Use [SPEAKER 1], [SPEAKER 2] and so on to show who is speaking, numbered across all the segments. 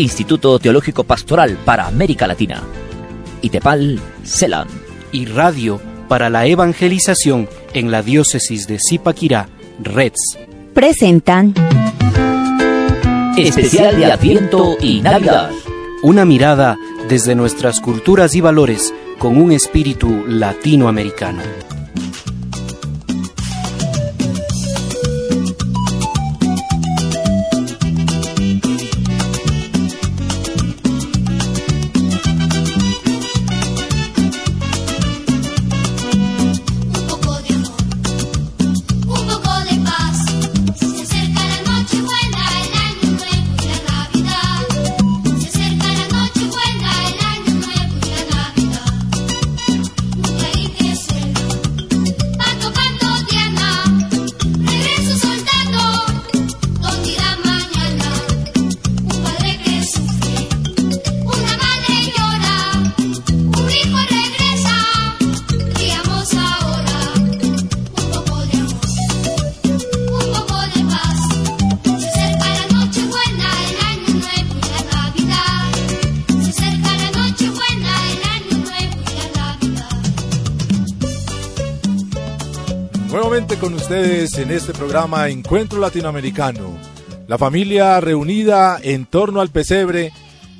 [SPEAKER 1] Instituto Teológico Pastoral para América Latina. Itepal, Celan.
[SPEAKER 2] Y Radio para la Evangelización en la Diócesis de Zipaquirá, REDS.
[SPEAKER 3] Presentan
[SPEAKER 1] Especial de Adviento y Navidad.
[SPEAKER 2] Una mirada desde nuestras culturas y valores con un espíritu latinoamericano.
[SPEAKER 4] Ustedes en este programa Encuentro Latinoamericano. La familia reunida en torno al pesebre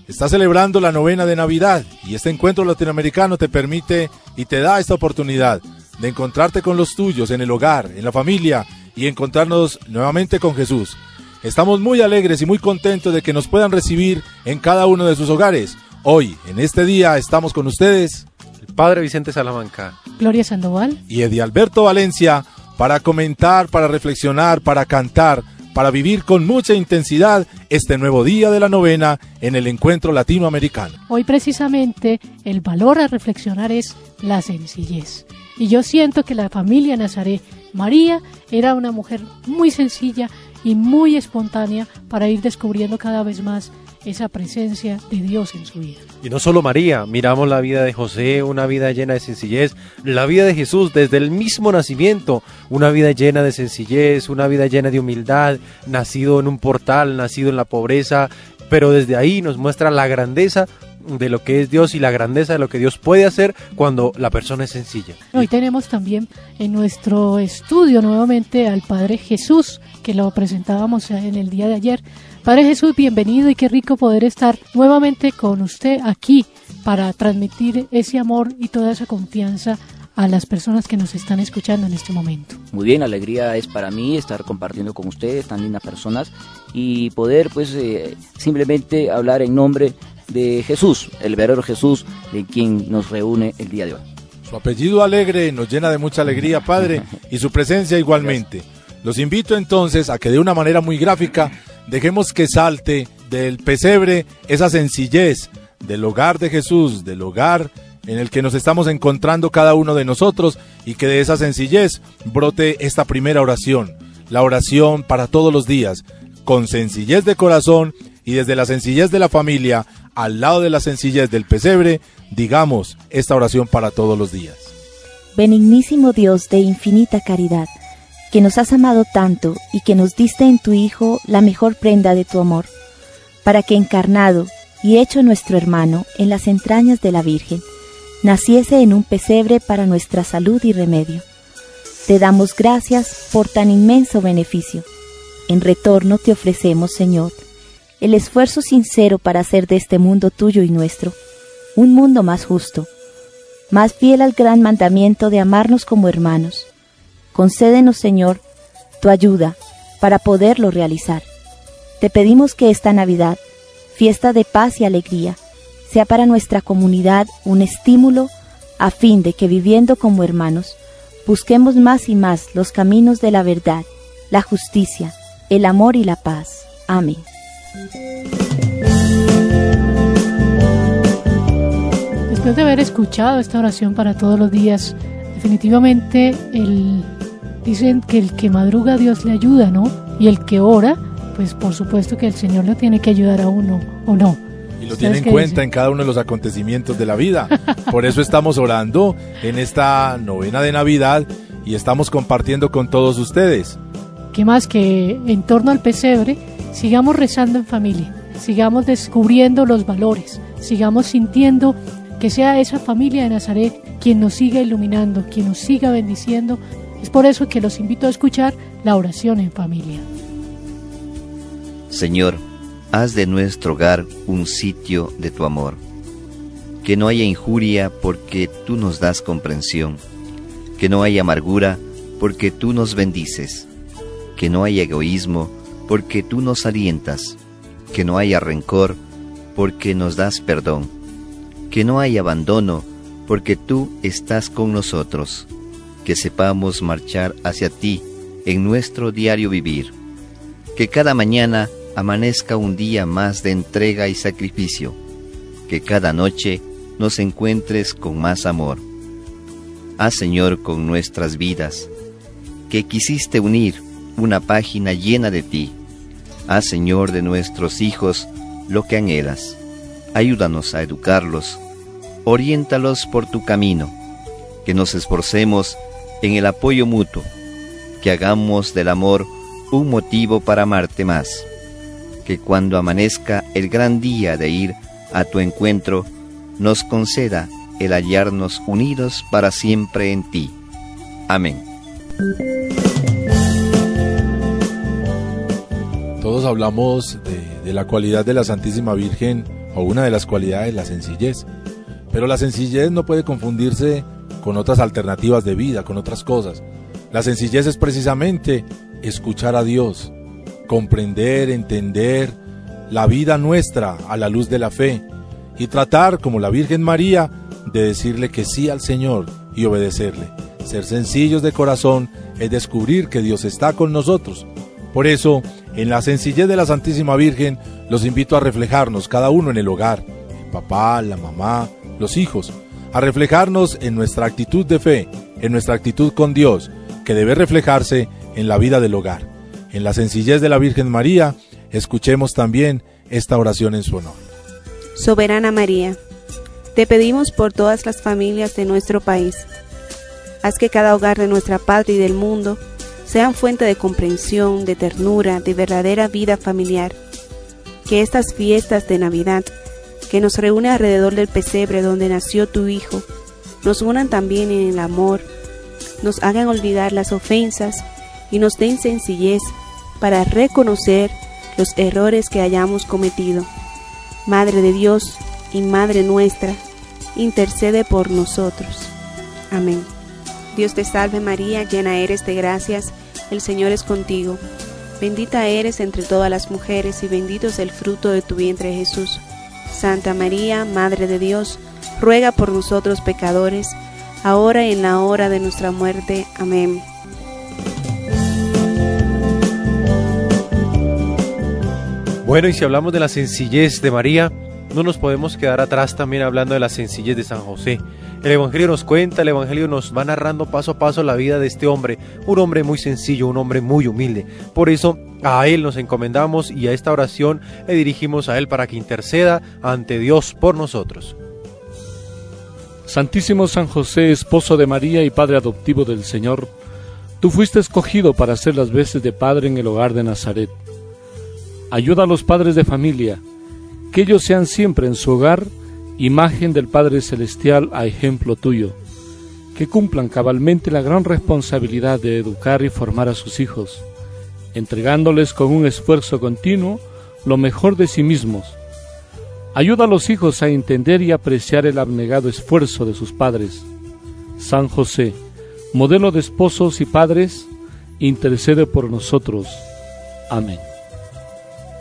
[SPEAKER 4] está celebrando la novena de Navidad y este encuentro latinoamericano te permite y te da esta oportunidad de encontrarte con los tuyos en el hogar, en la familia y encontrarnos nuevamente con Jesús. Estamos muy alegres y muy contentos de que nos puedan recibir en cada uno de sus hogares. Hoy, en este día, estamos con ustedes.
[SPEAKER 5] El Padre Vicente Salamanca.
[SPEAKER 6] Gloria Sandoval.
[SPEAKER 4] Y Eddie Alberto Valencia para comentar, para reflexionar, para cantar, para vivir con mucha intensidad este nuevo día de la novena en el encuentro latinoamericano.
[SPEAKER 6] Hoy precisamente el valor a reflexionar es la sencillez. Y yo siento que la familia Nazaret, María era una mujer muy sencilla y muy espontánea para ir descubriendo cada vez más esa presencia de Dios en su vida.
[SPEAKER 5] Y no solo María, miramos la vida de José, una vida llena de sencillez, la vida de Jesús desde el mismo nacimiento, una vida llena de sencillez, una vida llena de humildad, nacido en un portal, nacido en la pobreza, pero desde ahí nos muestra la grandeza de lo que es Dios y la grandeza de lo que Dios puede hacer cuando la persona es sencilla.
[SPEAKER 6] Hoy tenemos también en nuestro estudio nuevamente al Padre Jesús, que lo presentábamos en el día de ayer. Padre Jesús, bienvenido y qué rico poder estar nuevamente con usted aquí para transmitir ese amor y toda esa confianza a las personas que nos están escuchando en este momento.
[SPEAKER 1] Muy bien, alegría es para mí estar compartiendo con ustedes, tan lindas personas, y poder pues eh, simplemente hablar en nombre de Jesús, el verdadero Jesús, de quien nos reúne el día de hoy.
[SPEAKER 4] Su apellido alegre nos llena de mucha alegría, Padre, y su presencia igualmente. Los invito entonces a que de una manera muy gráfica Dejemos que salte del pesebre esa sencillez del hogar de Jesús, del hogar en el que nos estamos encontrando cada uno de nosotros y que de esa sencillez brote esta primera oración, la oración para todos los días, con sencillez de corazón y desde la sencillez de la familia, al lado de la sencillez del pesebre, digamos esta oración para todos los días.
[SPEAKER 3] Benignísimo Dios de infinita caridad, que nos has amado tanto y que nos diste en tu Hijo la mejor prenda de tu amor, para que encarnado y hecho nuestro hermano en las entrañas de la Virgen, naciese en un pesebre para nuestra salud y remedio. Te damos gracias por tan inmenso beneficio. En retorno te ofrecemos, Señor, el esfuerzo sincero para hacer de este mundo tuyo y nuestro un mundo más justo, más fiel al gran mandamiento de amarnos como hermanos Concédenos, Señor, tu ayuda para poderlo realizar. Te pedimos que esta Navidad, fiesta de paz y alegría, sea para nuestra comunidad un estímulo a fin de que viviendo como hermanos, busquemos más y más los caminos de la verdad, la justicia, el amor y la paz. Amén.
[SPEAKER 6] Después de haber escuchado esta oración para todos los días, definitivamente el dicen que el que madruga Dios le ayuda, ¿no? Y el que ora, pues por supuesto que el Señor le tiene que ayudar a uno, ¿o no?
[SPEAKER 4] Y lo tiene en cuenta en cada uno de los acontecimientos de la vida. Por eso estamos orando en esta novena de Navidad y estamos compartiendo con todos ustedes.
[SPEAKER 6] ¿Qué más que en torno al pesebre sigamos rezando en familia? sigamos descubriendo los valores, sigamos sintiendo que sea esa familia de Nazaret quien nos siga iluminando, quien nos siga bendiciendo. Es por eso que los invito a escuchar la oración en familia.
[SPEAKER 7] Señor, haz de nuestro hogar un sitio de tu amor. Que no haya injuria porque tú nos das comprensión. Que no haya amargura porque tú nos bendices. Que no haya egoísmo porque tú nos alientas. Que no haya rencor porque nos das perdón. Que no haya abandono porque tú estás con nosotros. Que sepamos marchar hacia ti en nuestro diario vivir. Que cada mañana amanezca un día más de entrega y sacrificio, que cada noche nos encuentres con más amor. Haz, Señor, con nuestras vidas, que quisiste unir una página llena de ti. Haz, Señor, de nuestros hijos lo que anhelas. Ayúdanos a educarlos, oriéntalos por tu camino, que nos esforcemos en el apoyo mutuo, que hagamos del amor un motivo para amarte más que cuando amanezca el gran día de ir a tu encuentro, nos conceda el hallarnos unidos para siempre en ti. Amén.
[SPEAKER 4] Todos hablamos de, la cualidad de la Santísima Virgen o una de las cualidades, la sencillez. Pero la sencillez no puede confundirse con otras alternativas de vida, con otras cosas. La sencillez es precisamente escuchar a Dios, comprender, entender la vida nuestra a la luz de la fe y tratar, como la Virgen María, de decirle que sí al Señor y obedecerle. Ser sencillos de corazón es descubrir que Dios está con nosotros. Por eso, en la sencillez de la Santísima Virgen, los invito a reflejarnos cada uno en el hogar, el papá, la mamá, los hijos, a reflejarnos en nuestra actitud de fe, en nuestra actitud con Dios, que debe reflejarse en la vida del hogar en la sencillez de la Virgen María, escuchemos también esta oración en su honor.
[SPEAKER 8] Soberana María, te pedimos por todas las familias de nuestro país. Haz que cada hogar de nuestra patria y del mundo sean fuente de comprensión, de ternura, de verdadera vida familiar. Que estas fiestas de Navidad, que nos reúnen alrededor del pesebre donde nació tu Hijo, nos unan también en el amor, nos hagan olvidar las ofensas y nos den sencillez para reconocer los errores que hayamos cometido. Madre de Dios y Madre nuestra, intercede por nosotros. Amén. Dios te salve María, llena eres de gracias, el Señor es contigo. Bendita eres entre todas las mujeres y bendito es el fruto de tu vientre Jesús. Santa María, Madre de Dios, ruega por nosotros pecadores, ahora y en la hora de nuestra muerte. Amén.
[SPEAKER 5] Bueno, y si hablamos de la sencillez de María, no nos podemos quedar atrás también hablando de la sencillez de San José. El Evangelio nos cuenta, el Evangelio nos va narrando paso a paso la vida de este hombre, un hombre muy sencillo, un hombre muy humilde. Por eso a Él nos encomendamos y a esta oración le dirigimos a Él para que interceda ante Dios por nosotros.
[SPEAKER 9] Santísimo San José, esposo de María y Padre adoptivo del Señor, tú fuiste escogido para hacer las veces de Padre en el hogar de Nazaret Ayuda a los padres de familia, que ellos sean siempre en su hogar imagen del Padre Celestial a ejemplo tuyo, que cumplan cabalmente la gran responsabilidad de educar y formar a sus hijos, entregándoles con un esfuerzo continuo lo mejor de sí mismos. Ayuda a los hijos a entender y apreciar el abnegado esfuerzo de sus padres. San José, modelo de esposos y padres, intercede por nosotros. Amén.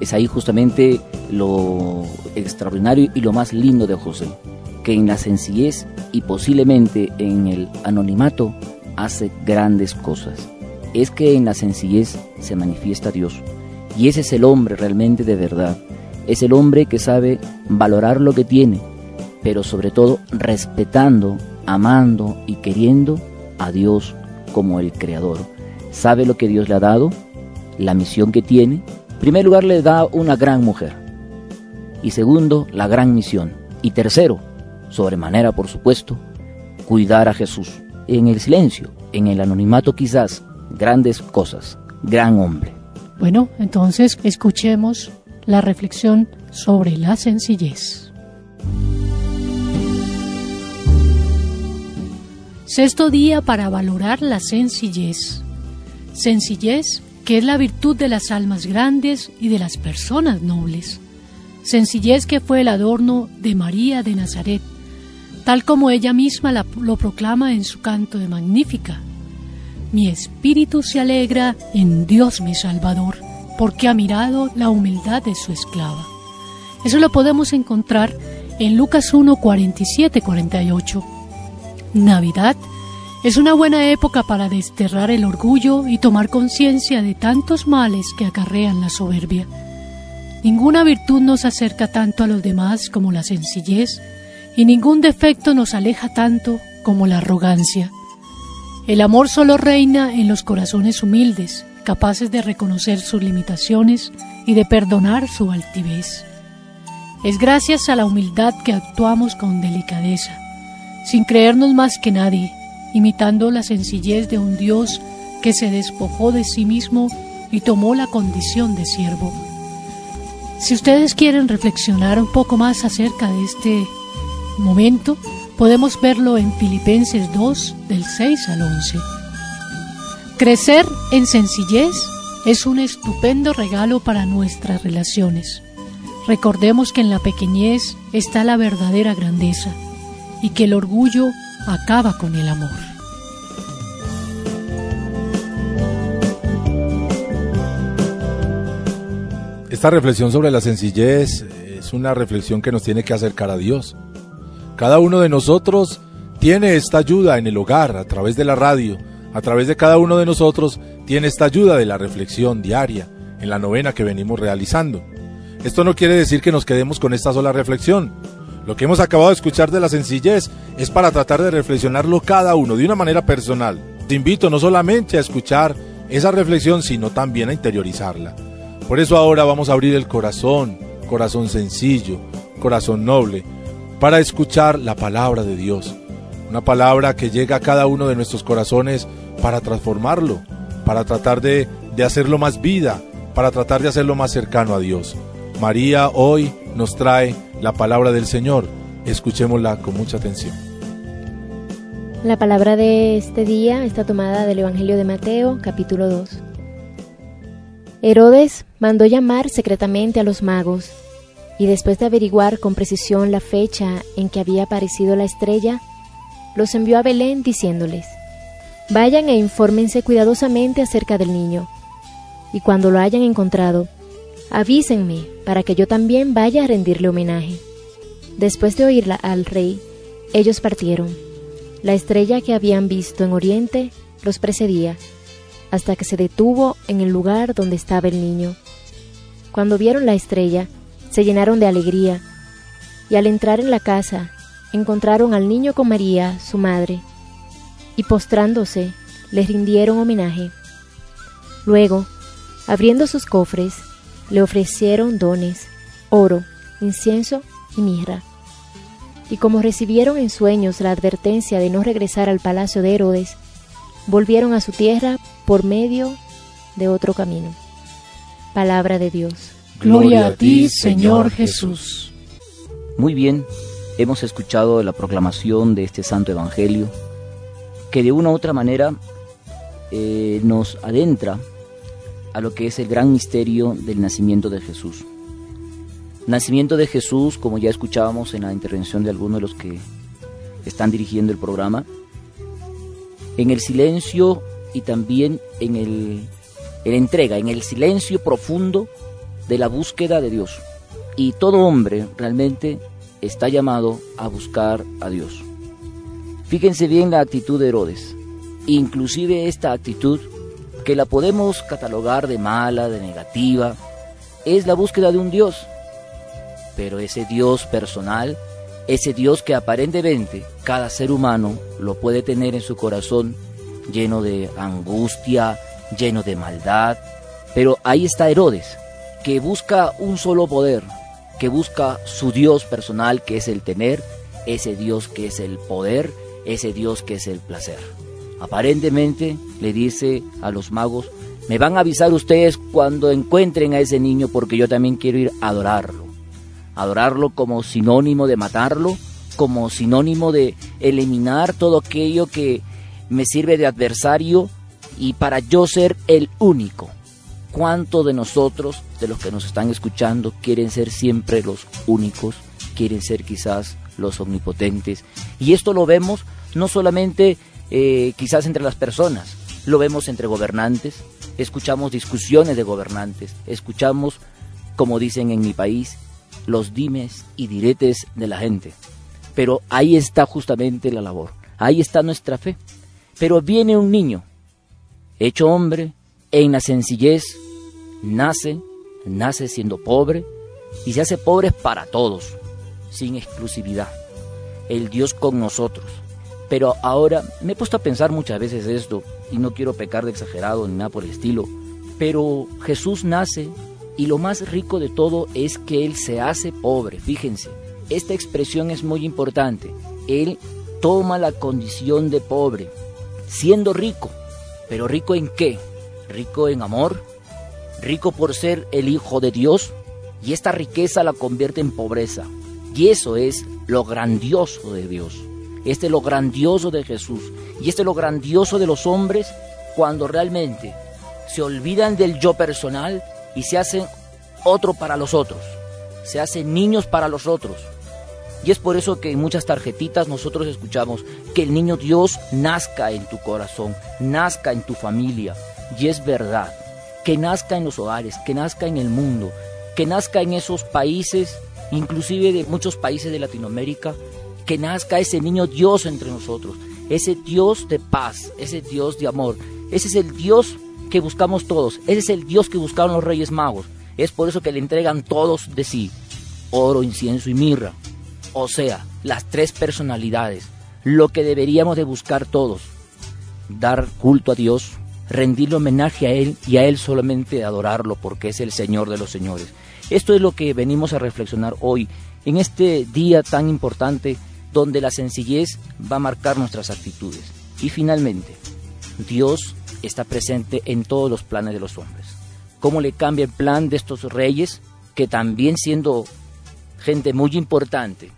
[SPEAKER 1] Es ahí justamente lo extraordinario y lo más lindo de José, que en la sencillez y posiblemente en el anonimato hace grandes cosas. Es que en la sencillez se manifiesta Dios. Y ese es el hombre realmente de verdad. es el hombre que sabe valorar lo que tiene, pero sobre todo respetando, amando y queriendo a Dios como el Creador. Sabe lo que Dios le ha dado, la misión que tiene. Primer lugar le da una gran mujer. Y segundo, la gran misión. Y tercero, sobremanera por supuesto, cuidar a Jesús. En el silencio, en el anonimato quizás, grandes cosas, gran hombre.
[SPEAKER 6] Bueno, entonces escuchemos la reflexión sobre la sencillez. Sexto día para valorar la sencillez. Sencillez que es la virtud de las almas grandes y de las personas nobles. Sencillez que fue el adorno de María de Nazaret, tal como ella misma lo proclama en su canto de Magnífica. Mi espíritu se alegra en Dios mi Salvador porque ha mirado la humildad de su esclava. Eso lo podemos encontrar en Lucas 1, 47, 48. Navidad es una buena época para desterrar el orgullo y tomar conciencia de tantos males que acarrean la soberbia. Ninguna virtud nos acerca tanto a los demás como la sencillez, y ningún defecto nos aleja tanto como la arrogancia. El amor solo reina en los corazones humildes, capaces de reconocer sus limitaciones y de perdonar su altivez. Es gracias a la humildad que actuamos con delicadeza, sin creernos más que nadie, imitando la sencillez de un Dios que se despojó de sí mismo y tomó la condición de siervo. Si ustedes quieren reflexionar un poco más acerca de este momento, podemos verlo en Filipenses 2 del 6 al 11. Crecer en sencillez es un estupendo regalo para nuestras relaciones. Recordemos que en la pequeñez está la verdadera grandeza y que el orgullo acaba con el amor.
[SPEAKER 4] Esta reflexión sobre la sencillez es una reflexión que nos tiene que acercar a Dios. Cada uno de nosotros tiene esta ayuda en el hogar, a través de la radio, a través de cada uno de nosotros tiene esta ayuda de la reflexión diaria en la novena que venimos realizando. Esto no quiere decir que nos quedemos con esta sola reflexión. Lo que hemos acabado de escuchar de la sencillez es para tratar de reflexionarlo cada uno de una manera personal. Te invito no solamente a escuchar esa reflexión, sino también a interiorizarla. Por eso ahora vamos a abrir el corazón, corazón sencillo, corazón noble, para escuchar la palabra de Dios. Una palabra que llega a cada uno de nuestros corazones para transformarlo, para tratar de, hacerlo más vida, para tratar de hacerlo más cercano a Dios. María hoy nos trae la palabra del Señor. Escuchémosla con mucha atención.
[SPEAKER 10] La palabra de este día está tomada del Evangelio de Mateo, capítulo 2. Herodes mandó llamar secretamente a los magos, y después de averiguar con precisión la fecha en que había aparecido la estrella, los envió a Belén diciéndoles, Vayan e infórmense cuidadosamente acerca del niño, y cuando lo hayan encontrado, avísenme para que yo también vaya a rendirle homenaje. Después de oírla al rey, ellos partieron. La estrella que habían visto en Oriente los precedía, hasta que se detuvo en el lugar donde estaba el niño. Cuando vieron la estrella, se llenaron de alegría, y al entrar en la casa, encontraron al niño con María, su madre, y postrándose le rindieron homenaje. Luego, abriendo sus cofres, le ofrecieron dones, oro, incienso y mirra. Y como recibieron en sueños la advertencia de no regresar al palacio de Herodes, volvieron a su tierra por medio de otro camino. Palabra de Dios.
[SPEAKER 6] Gloria a ti, Señor Jesús.
[SPEAKER 1] Muy bien, hemos escuchado la proclamación de este santo evangelio que de una u otra manera eh, nos adentra a lo que es el gran misterio del nacimiento de Jesús. Nacimiento de Jesús, como ya escuchábamos en la intervención de algunos de los que están dirigiendo el programa, en el silencio y también en el en la entrega, en el silencio profundo de la búsqueda de Dios. Y todo hombre realmente está llamado a buscar a Dios. Fíjense bien la actitud de Herodes. Inclusive esta actitud, que la podemos catalogar de mala, de negativa, es la búsqueda de un Dios. pero ese Dios personal, ese Dios que aparentemente cada ser humano lo puede tener en su corazón, lleno de angustia, lleno de maldad, pero ahí está Herodes, que busca un solo poder, que busca su Dios personal, que es el tener, ese Dios que es el poder, ese Dios que es el placer. Aparentemente le dice a los magos, me van a avisar ustedes cuando encuentren a ese niño porque yo también quiero ir a adorarlo. Adorarlo como sinónimo de matarlo, como sinónimo de eliminar todo aquello que me sirve de adversario y para yo ser el único. ¿Cuántos de nosotros, de los que nos están escuchando, quieren ser siempre los únicos? Quieren ser quizás los omnipotentes. Y esto lo vemos no solamente eh, quizás entre las personas, lo vemos entre gobernantes, escuchamos discusiones de gobernantes, escuchamos, como dicen en mi país, los dimes y diretes de la gente. Pero ahí está justamente la labor, ahí está nuestra fe. Pero viene un niño, hecho hombre, en la sencillez, nace, nace siendo pobre y se hace pobre para todos, sin exclusividad. El Dios con nosotros. Pero ahora me he puesto a pensar muchas veces esto, y no quiero pecar de exagerado ni nada por el estilo, pero Jesús nace y lo más rico de todo es que Él se hace pobre, fíjense, esta expresión es muy importante, Él toma la condición de pobre, siendo rico, pero rico en qué? Rico en amor, rico por ser el Hijo de Dios, y esta riqueza la convierte en pobreza. Y eso es lo grandioso de Dios. Este es lo grandioso de Jesús. Y este es lo grandioso de los hombres cuando realmente se olvidan del yo personal y se hacen otro para los otros. Se hacen niños para los otros. Y es por eso que en muchas tarjetitas nosotros escuchamos que el niño Dios nazca en tu corazón, nazca en tu familia. Y es verdad, que nazca en los hogares, que nazca en el mundo, que nazca en esos países, inclusive de muchos países de Latinoamérica, que nazca ese niño Dios entre nosotros, ese Dios de paz, ese Dios de amor. Ese es el Dios que buscamos todos, ese es el Dios que buscaron los Reyes Magos. Es por eso que le entregan todos de sí, oro, incienso y mirra. O sea, las tres personalidades, lo que deberíamos de buscar todos, dar culto a Dios, rendirle homenaje a Él y a Él solamente adorarlo porque es el Señor de los señores. Esto es lo que venimos a reflexionar hoy, en este día tan importante donde la sencillez va a marcar nuestras actitudes. Y finalmente, Dios está presente en todos los planes de los hombres. ¿Cómo le cambia el plan de estos reyes que también siendo gente muy importante,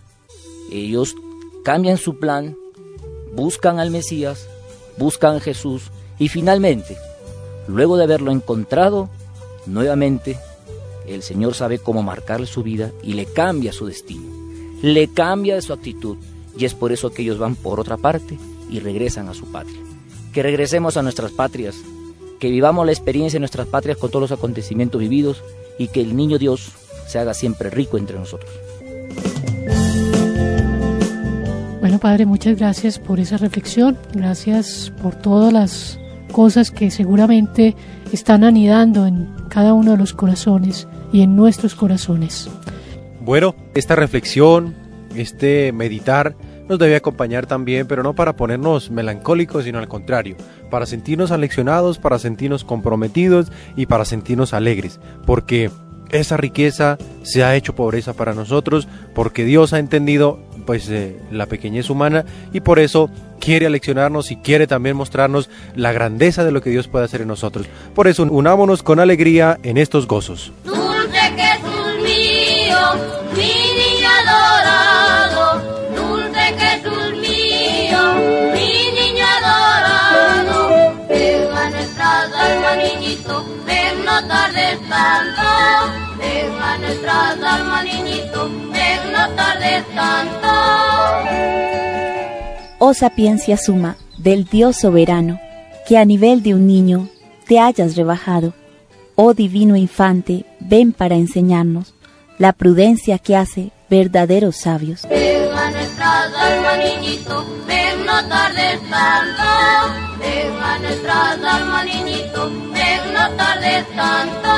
[SPEAKER 1] ellos cambian su plan, buscan al Mesías, buscan a Jesús y finalmente, luego de haberlo encontrado, nuevamente el Señor sabe cómo marcarle su vida y le cambia su destino, le cambia su actitud y es por eso que ellos van por otra parte y regresan a su patria. Que regresemos a nuestras patrias, que vivamos la experiencia de nuestras patrias con todos los acontecimientos vividos y que el niño Dios se haga siempre rico entre nosotros.
[SPEAKER 6] Bueno, Padre, muchas gracias por esa reflexión, gracias por todas las cosas que seguramente están anidando en cada uno de los corazones y en nuestros corazones.
[SPEAKER 5] Bueno, esta reflexión, este meditar, nos debe acompañar también, pero no para ponernos melancólicos, sino al contrario, para sentirnos aleccionados, para sentirnos comprometidos y para sentirnos alegres, porque esa riqueza se ha hecho pobreza para nosotros, porque Dios ha entendido pues eh, la pequeñez humana y por eso quiere aleccionarnos y quiere también mostrarnos la grandeza de lo que Dios puede hacer en nosotros. Por eso unámonos con alegría en estos gozos.
[SPEAKER 3] Oh sapiencia suma del Dios soberano, que a nivel de un niño te hayas rebajado. Oh divino infante, ven para enseñarnos la prudencia que hace verdaderos sabios.
[SPEAKER 11] Ven a nuestras almas, niñito, ven no tardes tanto. Ven a nuestras almas, niñito, ven no tardes tanto.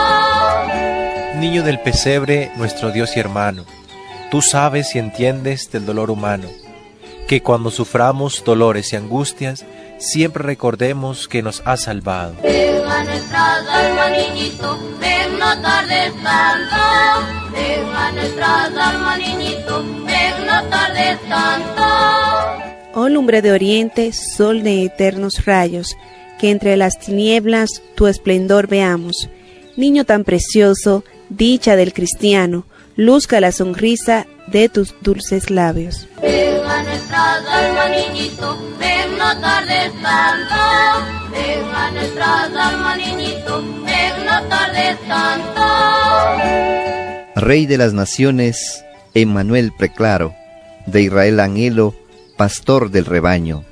[SPEAKER 12] Niño del pesebre, nuestro Dios y hermano,
[SPEAKER 5] Tú sabes y entiendes del dolor humano, que cuando suframos dolores y angustias, siempre recordemos que nos has salvado.
[SPEAKER 11] Venga nuestras almas, niñito, ven no tardes tanto. Venga nuestras almas, niñito, ven no tardes tanto.
[SPEAKER 8] Oh lumbre de oriente, sol de eternos rayos, que entre las tinieblas tu esplendor veamos. Niño tan precioso, dicha del cristiano, luzca la sonrisa de tus dulces labios.
[SPEAKER 11] Venga nuestras almas, niñito, no tardes tanto. Venga nuestras almas, niñito, no tardes tanto.
[SPEAKER 7] Rey de las naciones, Emmanuel preclaro, de Israel anhelo, pastor del rebaño,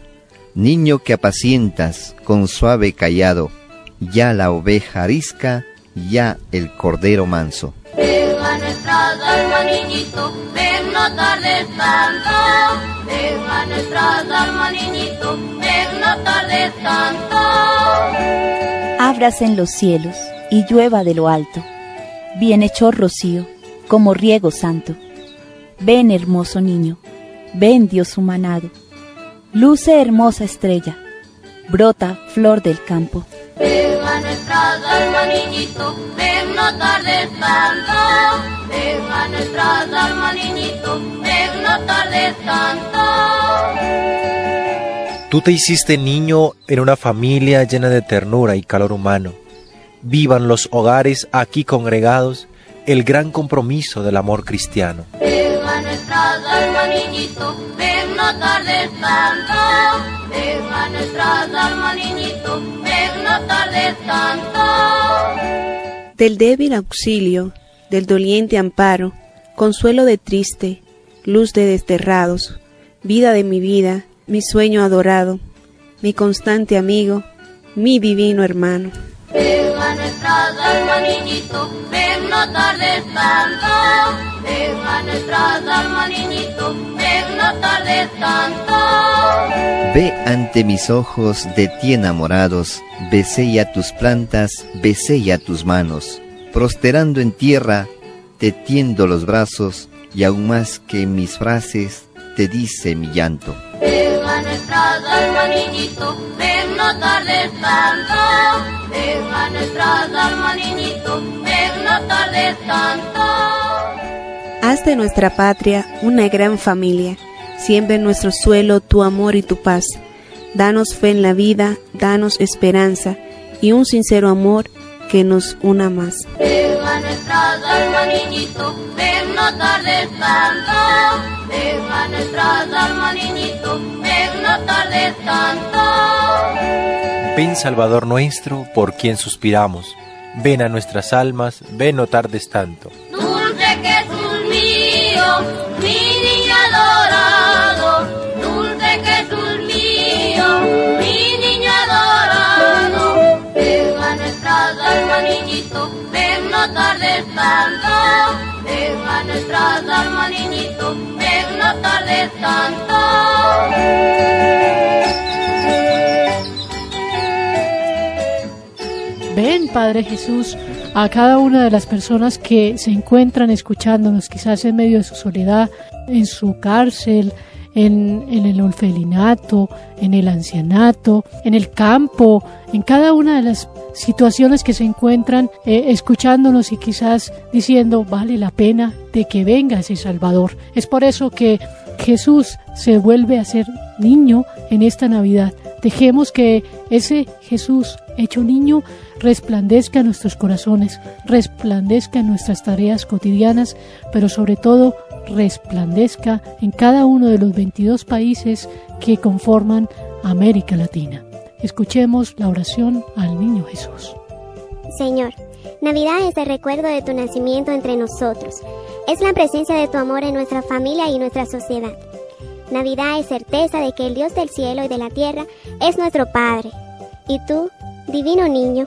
[SPEAKER 7] niño que apacientas con suave callado, ya la oveja arisca, ya el cordero manso.
[SPEAKER 11] Venga nuestras almas, niñito, ven no tardes tanto. Venga nuestras almas, niñito, ven no tardes tanto.
[SPEAKER 3] Ábrase en los cielos y llueva de lo alto. Bienhechor rocío, como riego santo. Ven, hermoso niño, ven, Dios humanado. Luce hermosa estrella, brota flor del campo.
[SPEAKER 11] Venga nuestras almas, niñito, ven no tardes tanto. Venga nuestras almas, niñito, ven no tardes tanto.
[SPEAKER 5] Tú te hiciste niño en una familia llena de ternura y calor humano. Vivan los hogares aquí congregados el gran compromiso del amor cristiano.
[SPEAKER 11] Venga nuestras almas, niñito, ven no
[SPEAKER 8] Del débil auxilio, del doliente amparo, consuelo de triste, luz de desterrados, vida de mi vida, mi sueño adorado, mi constante amigo, mi divino hermano.
[SPEAKER 11] Venga nuestras almas, niñito, ven no tardes tanto. Venga nuestras almas, niñito, ven no tardes tanto.
[SPEAKER 7] Ve ante mis ojos de ti enamorados, besé ya tus plantas, besé ya tus manos. Prosterando en tierra, te tiendo los brazos, y aún más que mis frases, te dice mi llanto.
[SPEAKER 11] Venga nuestras almas, niñito, ven no tardes tanto. Venga nuestras almas, niñito, ven no tardes tanto.
[SPEAKER 8] Haz de nuestra patria una gran familia. Siembra en nuestro suelo tu amor y tu paz. Danos fe en la vida, danos esperanza y un sincero amor que nos una más.
[SPEAKER 11] Venga nuestras almas, niñito, ven no tardes tanto. Venga nuestras almas, niñito, ven no tardes tanto.
[SPEAKER 5] Ven Salvador nuestro, por quien suspiramos. Ven a nuestras almas, ven no tardes tanto.
[SPEAKER 11] Dulce Jesús mío, ven no tardes tanto. Venga nuestras almas, niñito, ven no tardes tanto.
[SPEAKER 6] Ven, Padre Jesús, a cada una de las personas que se encuentran escuchándonos, quizás en medio de su soledad, en su cárcel, en, el orfelinato, en el ancianato, en el campo, en cada una de las situaciones que se encuentran eh, escuchándonos y quizás diciendo vale la pena de que venga ese Salvador. Es por eso que Jesús se vuelve a ser niño en esta Navidad. Dejemos que ese Jesús hecho niño resplandezca en nuestros corazones, resplandezca en nuestras tareas cotidianas, pero sobre todo resplandezca en cada uno de los 22 países que conforman América Latina. Escuchemos la oración al niño Jesús.
[SPEAKER 12] Señor, Navidad es el recuerdo de tu nacimiento entre nosotros. Es la presencia de tu amor en nuestra familia y nuestra sociedad. Navidad es certeza de que el Dios del cielo y de la tierra es nuestro Padre. Y tú, divino niño,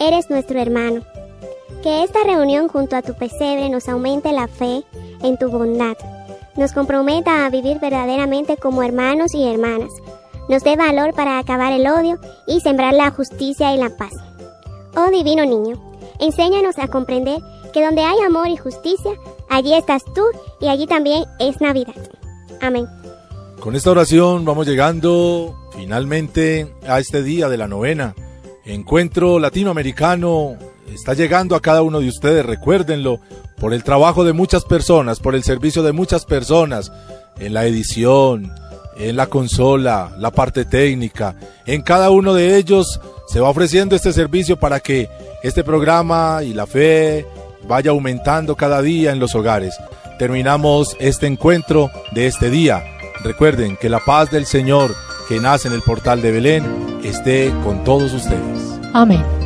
[SPEAKER 12] eres nuestro hermano. Que esta reunión junto a tu pesebre nos aumente la fe en tu bondad, nos comprometa a vivir verdaderamente como hermanos y hermanas, nos dé valor para acabar el odio y sembrar la justicia y la paz. Oh divino niño, enséñanos a comprender que donde hay amor y justicia, allí estás tú y allí también es Navidad. Amén.
[SPEAKER 4] Con esta oración vamos llegando finalmente a este día de la novena. Encuentro latinoamericano está llegando a cada uno de ustedes, recuérdenlo, por el trabajo de muchas personas, por el servicio de muchas personas, en la edición, en la consola, la parte técnica, en cada uno de ellos se va ofreciendo este servicio para que este programa y la fe vaya aumentando cada día en los hogares. Terminamos este encuentro de este día. Recuerden que la paz del Señor que nace en el portal de Belén esté con todos ustedes.
[SPEAKER 6] Amén.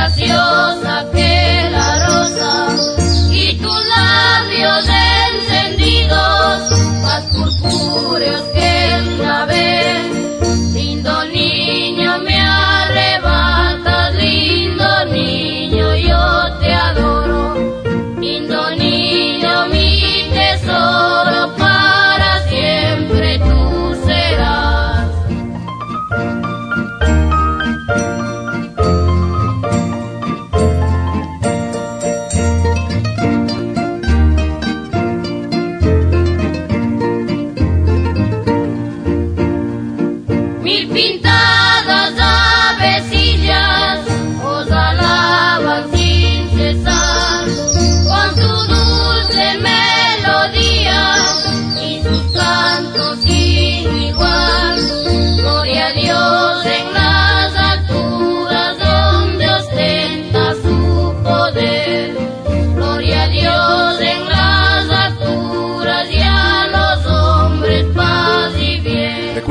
[SPEAKER 11] Más graciosa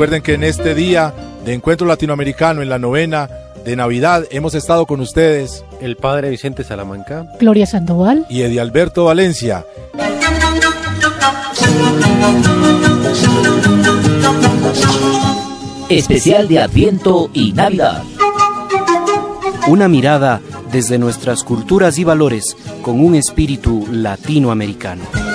[SPEAKER 4] Recuerden que en este día de encuentro latinoamericano en la novena de Navidad hemos estado con ustedes
[SPEAKER 5] El padre Vicente Salamanca.
[SPEAKER 6] Gloria Sandoval.
[SPEAKER 4] y Edi Alberto Valencia.
[SPEAKER 1] Especial de Adviento y Navidad.
[SPEAKER 2] Una mirada desde nuestras culturas y valores con un espíritu latinoamericano.